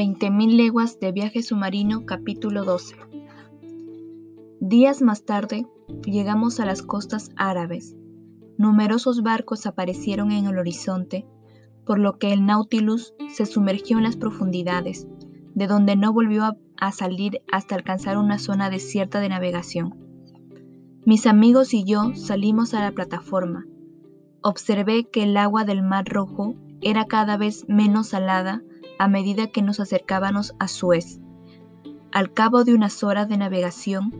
20.000 leguas de viaje submarino capítulo 12 Días más tarde llegamos a las costas árabes. Numerosos barcos aparecieron en el horizonte, por lo que el Nautilus se sumergió en las profundidades, de donde no volvió a, a salir hasta alcanzar una zona desierta de navegación. Mis amigos y yo salimos a la plataforma. Observé que el agua del Mar Rojo era cada vez menos salada a medida que nos acercábamos a Suez. Al cabo de unas horas de navegación,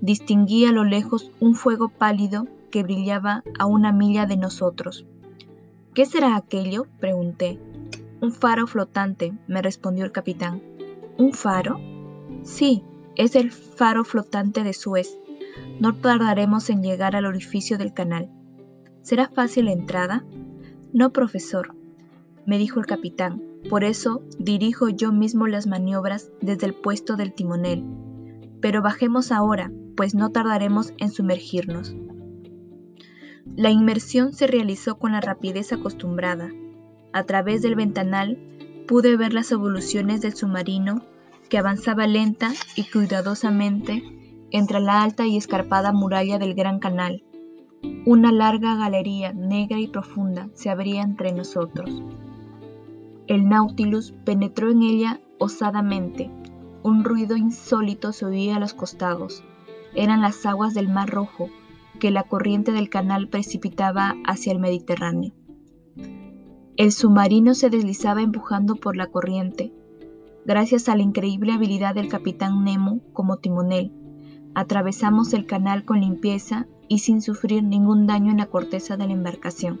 distinguí a lo lejos un fuego pálido que brillaba a una milla de nosotros. ¿Qué será aquello? pregunté. Un faro flotante, me respondió el capitán. ¿Un faro? Sí, es el faro flotante de Suez. No tardaremos en llegar al orificio del canal. ¿Será fácil la entrada? No, profesor, me dijo el capitán. Por eso dirijo yo mismo las maniobras desde el puesto del timonel. Pero bajemos ahora, pues no tardaremos en sumergirnos. La inmersión se realizó con la rapidez acostumbrada. A través del ventanal pude ver las evoluciones del submarino que avanzaba lenta y cuidadosamente entre la alta y escarpada muralla del Gran Canal. Una larga galería negra y profunda se abría entre nosotros. El Nautilus penetró en ella osadamente. Un ruido insólito se oía a los costados. Eran las aguas del Mar Rojo que la corriente del canal precipitaba hacia el Mediterráneo. El submarino se deslizaba empujando por la corriente, gracias a la increíble habilidad del capitán Nemo como timonel. Atravesamos el canal con limpieza y sin sufrir ningún daño en la corteza de la embarcación.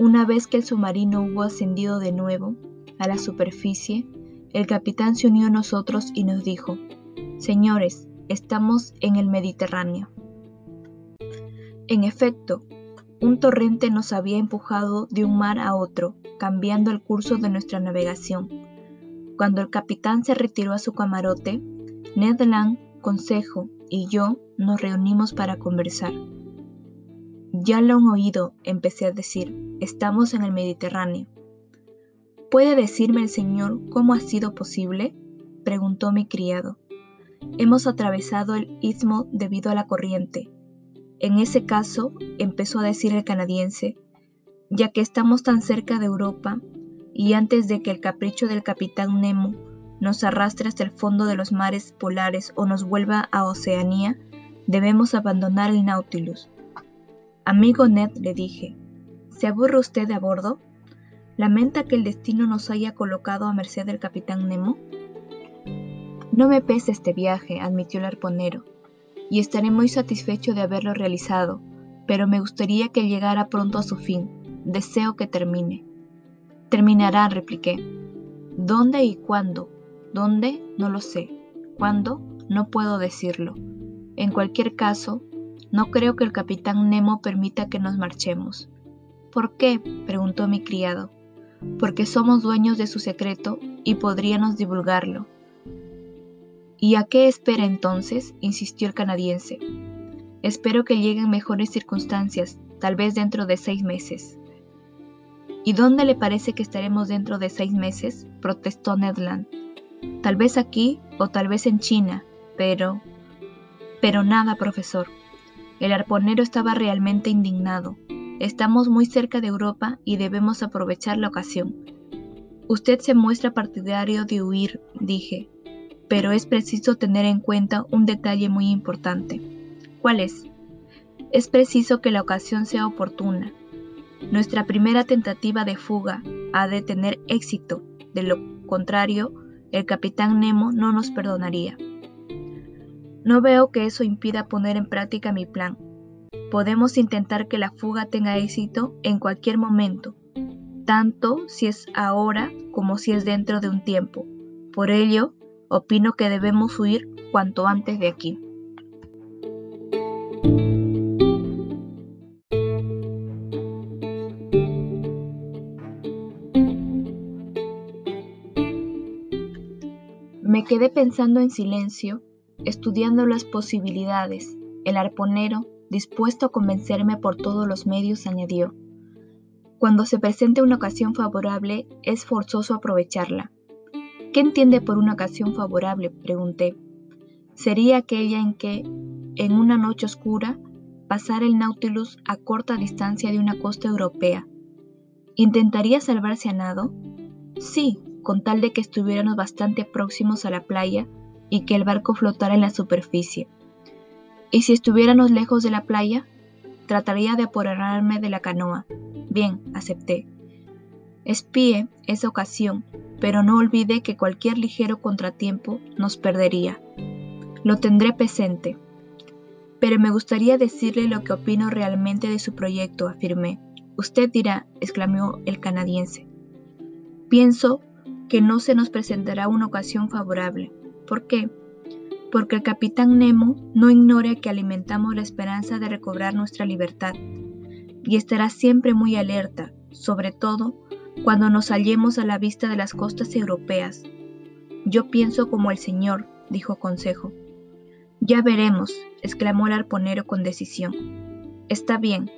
Una vez que el submarino hubo ascendido de nuevo a la superficie, el capitán se unió a nosotros y nos dijo, Señores, estamos en el Mediterráneo. En efecto, un torrente nos había empujado de un mar a otro, cambiando el curso de nuestra navegación. Cuando el capitán se retiró a su camarote, Ned Land, Consejo y yo nos reunimos para conversar. Ya lo han oído, empecé a decir, estamos en el Mediterráneo. ¿Puede decirme el señor cómo ha sido posible? preguntó mi criado. Hemos atravesado el istmo debido a la corriente. En ese caso, empezó a decir el canadiense, ya que estamos tan cerca de Europa y antes de que el capricho del capitán Nemo nos arrastre hasta el fondo de los mares polares o nos vuelva a Oceanía, debemos abandonar el Nautilus. Amigo Ned, le dije, ¿se aburre usted de a bordo? ¿Lamenta que el destino nos haya colocado a merced del capitán Nemo? No me pesa este viaje, admitió el arponero, y estaré muy satisfecho de haberlo realizado, pero me gustaría que llegara pronto a su fin. Deseo que termine. Terminará, repliqué. ¿Dónde y cuándo? ¿Dónde? No lo sé. ¿Cuándo? No puedo decirlo. En cualquier caso, no creo que el capitán Nemo permita que nos marchemos. ¿Por qué? preguntó mi criado. Porque somos dueños de su secreto y podríamos divulgarlo. ¿Y a qué espera entonces? insistió el canadiense. Espero que lleguen mejores circunstancias, tal vez dentro de seis meses. ¿Y dónde le parece que estaremos dentro de seis meses? protestó Ned Land. Tal vez aquí o tal vez en China, pero... Pero nada, profesor. El arponero estaba realmente indignado. Estamos muy cerca de Europa y debemos aprovechar la ocasión. Usted se muestra partidario de huir, dije, pero es preciso tener en cuenta un detalle muy importante. ¿Cuál es? Es preciso que la ocasión sea oportuna. Nuestra primera tentativa de fuga ha de tener éxito, de lo contrario, el capitán Nemo no nos perdonaría. No veo que eso impida poner en práctica mi plan. Podemos intentar que la fuga tenga éxito en cualquier momento, tanto si es ahora como si es dentro de un tiempo. Por ello, opino que debemos huir cuanto antes de aquí. Me quedé pensando en silencio estudiando las posibilidades. El arponero, dispuesto a convencerme por todos los medios, añadió, Cuando se presente una ocasión favorable, es forzoso aprovecharla. ¿Qué entiende por una ocasión favorable? pregunté. Sería aquella en que, en una noche oscura, pasara el Nautilus a corta distancia de una costa europea. ¿Intentaría salvarse a nado? Sí, con tal de que estuviéramos bastante próximos a la playa y que el barco flotara en la superficie. ¿Y si estuviéramos lejos de la playa? Trataría de apoderarme de la canoa. Bien, acepté. Espíe esa ocasión, pero no olvide que cualquier ligero contratiempo nos perdería. Lo tendré presente. Pero me gustaría decirle lo que opino realmente de su proyecto, afirmé. Usted dirá, exclamó el canadiense. Pienso que no se nos presentará una ocasión favorable. ¿Por qué? Porque el capitán Nemo no ignora que alimentamos la esperanza de recobrar nuestra libertad y estará siempre muy alerta, sobre todo cuando nos hallemos a la vista de las costas europeas. Yo pienso como el señor, dijo Consejo. Ya veremos, exclamó el arponero con decisión. Está bien.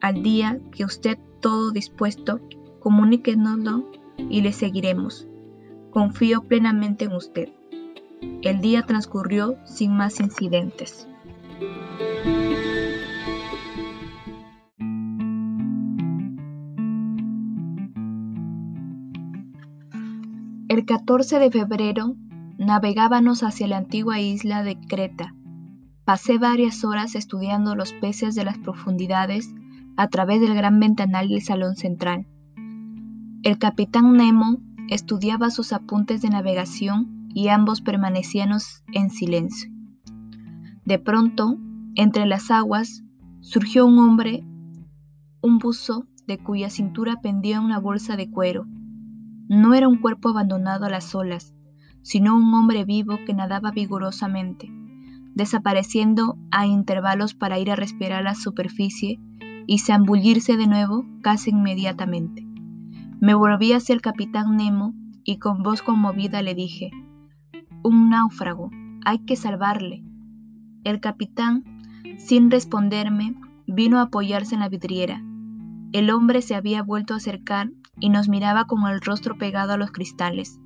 Al día que usted todo dispuesto, comuníquenoslo y le seguiremos. Confío plenamente en usted. El día transcurrió sin más incidentes. El 14 de febrero navegábamos hacia la antigua isla de Creta. Pasé varias horas estudiando los peces de las profundidades a través del gran ventanal del salón central. El capitán Nemo estudiaba sus apuntes de navegación y ambos permanecían en silencio. De pronto, entre las aguas, surgió un hombre, un buzo de cuya cintura pendía una bolsa de cuero. No era un cuerpo abandonado a las olas, sino un hombre vivo que nadaba vigorosamente, desapareciendo a intervalos para ir a respirar la superficie y zambullirse de nuevo casi inmediatamente. Me volví hacia el capitán Nemo y con voz conmovida le dije, un náufrago, hay que salvarle. El capitán, sin responderme, vino a apoyarse en la vidriera. El hombre se había vuelto a acercar y nos miraba con el rostro pegado a los cristales.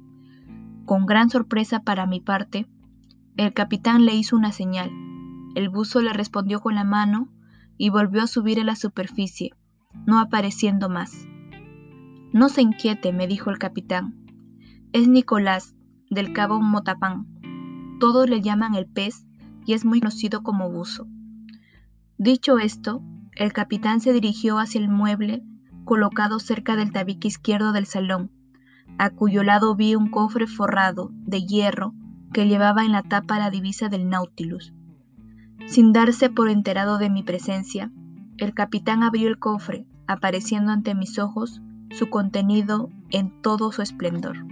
Con gran sorpresa para mi parte, el capitán le hizo una señal. El buzo le respondió con la mano y volvió a subir a la superficie, no apareciendo más. No se inquiete, me dijo el capitán. Es Nicolás, del cabo Motapán. Todos le llaman el pez y es muy conocido como buzo. Dicho esto, el capitán se dirigió hacia el mueble colocado cerca del tabique izquierdo del salón, a cuyo lado vi un cofre forrado de hierro que llevaba en la tapa la divisa del Nautilus. Sin darse por enterado de mi presencia, el capitán abrió el cofre, apareciendo ante mis ojos su contenido en todo su esplendor.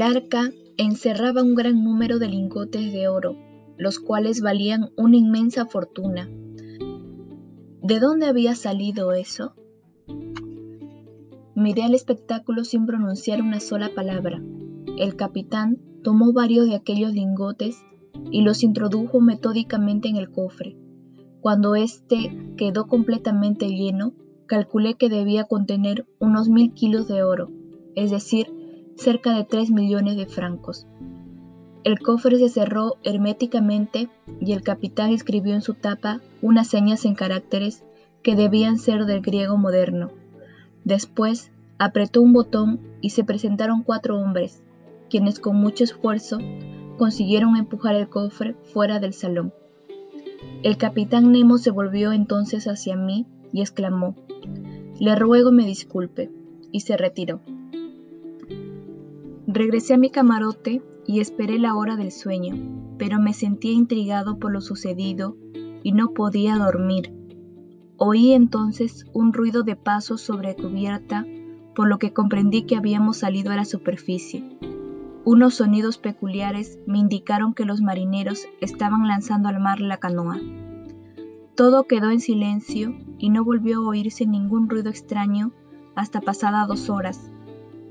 El arca encerraba un gran número de lingotes de oro, los cuales valían una inmensa fortuna. ¿De dónde había salido eso? Miré al espectáculo sin pronunciar una sola palabra. El capitán tomó varios de aquellos lingotes y los introdujo metódicamente en el cofre. Cuando éste quedó completamente lleno, calculé que debía contener unos mil kilos de oro, es decir, cerca de 3 millones de francos. El cofre se cerró herméticamente y el capitán escribió en su tapa unas señas en caracteres que debían ser del griego moderno. Después apretó un botón y se presentaron cuatro hombres, quienes con mucho esfuerzo consiguieron empujar el cofre fuera del salón. El capitán Nemo se volvió entonces hacia mí y exclamó, Le ruego me disculpe, y se retiró. Regresé a mi camarote y esperé la hora del sueño, pero me sentía intrigado por lo sucedido y no podía dormir. Oí entonces un ruido de pasos sobre cubierta, por lo que comprendí que habíamos salido a la superficie. Unos sonidos peculiares me indicaron que los marineros estaban lanzando al mar la canoa. Todo quedó en silencio y no volvió a oírse ningún ruido extraño hasta pasadas dos horas,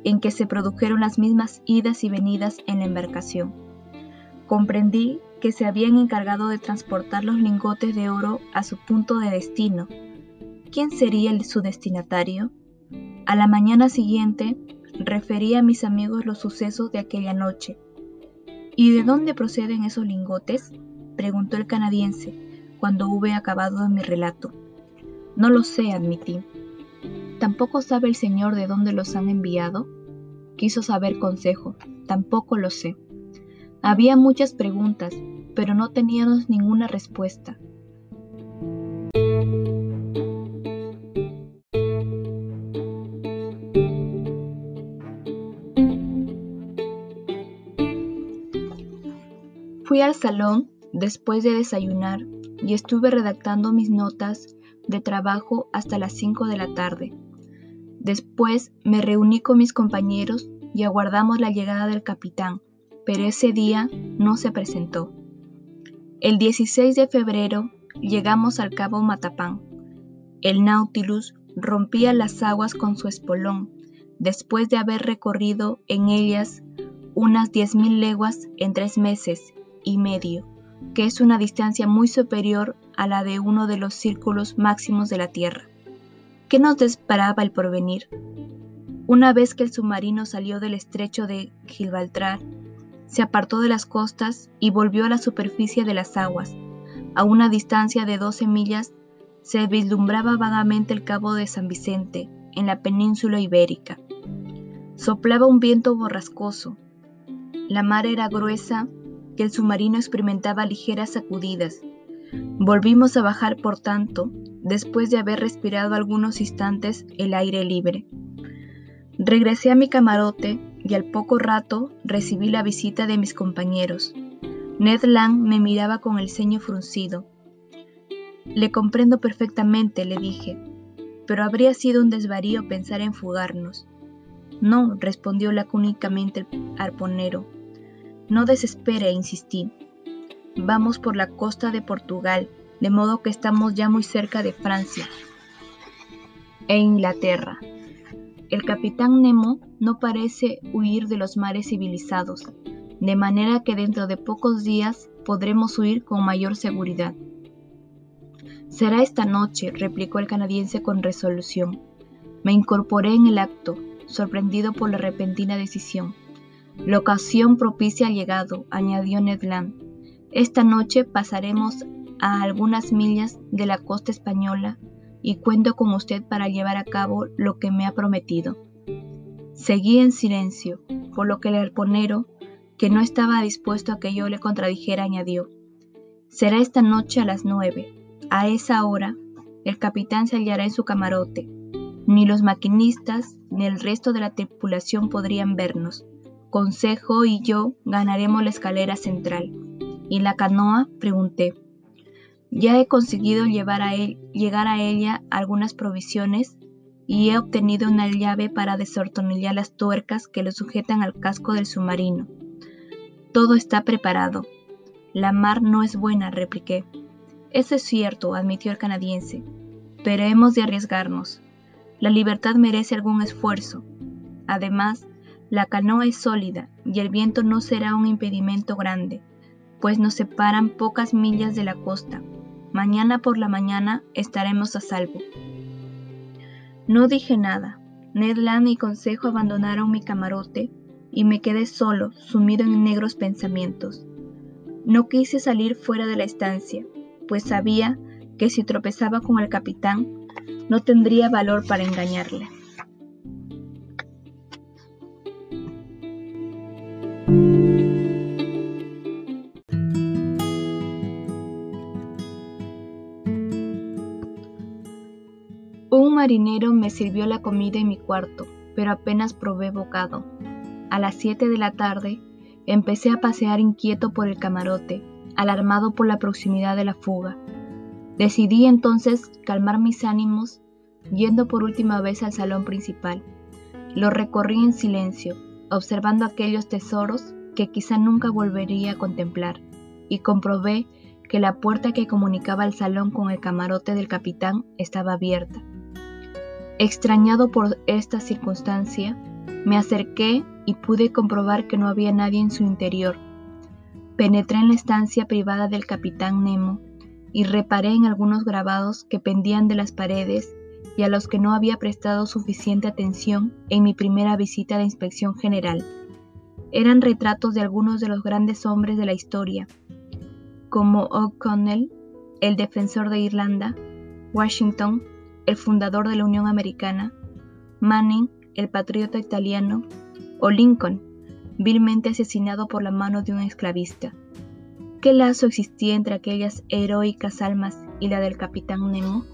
en que se produjeron las mismas idas y venidas en la embarcación. Comprendí que se habían encargado de transportar los lingotes de oro a su punto de destino. ¿Quién sería el, su destinatario? A la mañana siguiente, referí a mis amigos los sucesos de aquella noche. ¿Y de dónde proceden esos lingotes? preguntó el canadiense cuando hube acabado mi relato. No lo sé, admití. ¿Tampoco sabe el señor de dónde los han enviado? Quiso saber consejo. Tampoco lo sé. Había muchas preguntas, pero no teníamos ninguna respuesta. Fui al salón después de desayunar y estuve redactando mis notas de trabajo hasta las 5 de la tarde. Después me reuní con mis compañeros y aguardamos la llegada del capitán, pero ese día no se presentó. El 16 de febrero llegamos al cabo Matapán. El Nautilus rompía las aguas con su espolón, después de haber recorrido en ellas unas 10.000 leguas en tres meses y medio, que es una distancia muy superior a la de uno de los círculos máximos de la Tierra. ¿Qué nos disparaba el porvenir? Una vez que el submarino salió del estrecho de Gibraltar, se apartó de las costas y volvió a la superficie de las aguas. A una distancia de 12 millas se vislumbraba vagamente el cabo de San Vicente, en la península ibérica. Soplaba un viento borrascoso. La mar era gruesa, que el submarino experimentaba ligeras sacudidas. Volvimos a bajar, por tanto, después de haber respirado algunos instantes el aire libre. Regresé a mi camarote y al poco rato recibí la visita de mis compañeros. Ned Land me miraba con el ceño fruncido. Le comprendo perfectamente, le dije, pero habría sido un desvarío pensar en fugarnos. No, respondió lacónicamente el arponero. No desespere, insistí. Vamos por la costa de Portugal, de modo que estamos ya muy cerca de Francia e Inglaterra. El capitán Nemo no parece huir de los mares civilizados, de manera que dentro de pocos días podremos huir con mayor seguridad. Será esta noche, replicó el canadiense con resolución. Me incorporé en el acto, sorprendido por la repentina decisión. La ocasión propicia ha llegado, añadió Ned Land. Esta noche pasaremos a algunas millas de la costa española y cuento con usted para llevar a cabo lo que me ha prometido. Seguí en silencio, por lo que el arponero, que no estaba dispuesto a que yo le contradijera, añadió, Será esta noche a las nueve. A esa hora, el capitán se hallará en su camarote. Ni los maquinistas ni el resto de la tripulación podrían vernos. Consejo y yo ganaremos la escalera central. ¿Y la canoa? pregunté. Ya he conseguido llevar a él, llegar a ella algunas provisiones y he obtenido una llave para desortonillar las tuercas que lo sujetan al casco del submarino. Todo está preparado. La mar no es buena, repliqué. Eso es cierto, admitió el canadiense, pero hemos de arriesgarnos. La libertad merece algún esfuerzo. Además, la canoa es sólida y el viento no será un impedimento grande, pues nos separan pocas millas de la costa. Mañana por la mañana estaremos a salvo. No dije nada. Ned Land y Consejo abandonaron mi camarote y me quedé solo, sumido en negros pensamientos. No quise salir fuera de la estancia, pues sabía que si tropezaba con el capitán, no tendría valor para engañarle. Marinero me sirvió la comida en mi cuarto, pero apenas probé bocado. A las 7 de la tarde empecé a pasear inquieto por el camarote, alarmado por la proximidad de la fuga. Decidí entonces calmar mis ánimos yendo por última vez al salón principal. Lo recorrí en silencio, observando aquellos tesoros que quizá nunca volvería a contemplar, y comprobé que la puerta que comunicaba el salón con el camarote del capitán estaba abierta. Extrañado por esta circunstancia, me acerqué y pude comprobar que no había nadie en su interior. Penetré en la estancia privada del capitán Nemo y reparé en algunos grabados que pendían de las paredes y a los que no había prestado suficiente atención en mi primera visita de inspección general. Eran retratos de algunos de los grandes hombres de la historia, como O'Connell, el defensor de Irlanda, Washington, el fundador de la Unión Americana, Manning, el patriota italiano, o Lincoln, vilmente asesinado por la mano de un esclavista. ¿Qué lazo existía entre aquellas heroicas almas y la del capitán Nemo?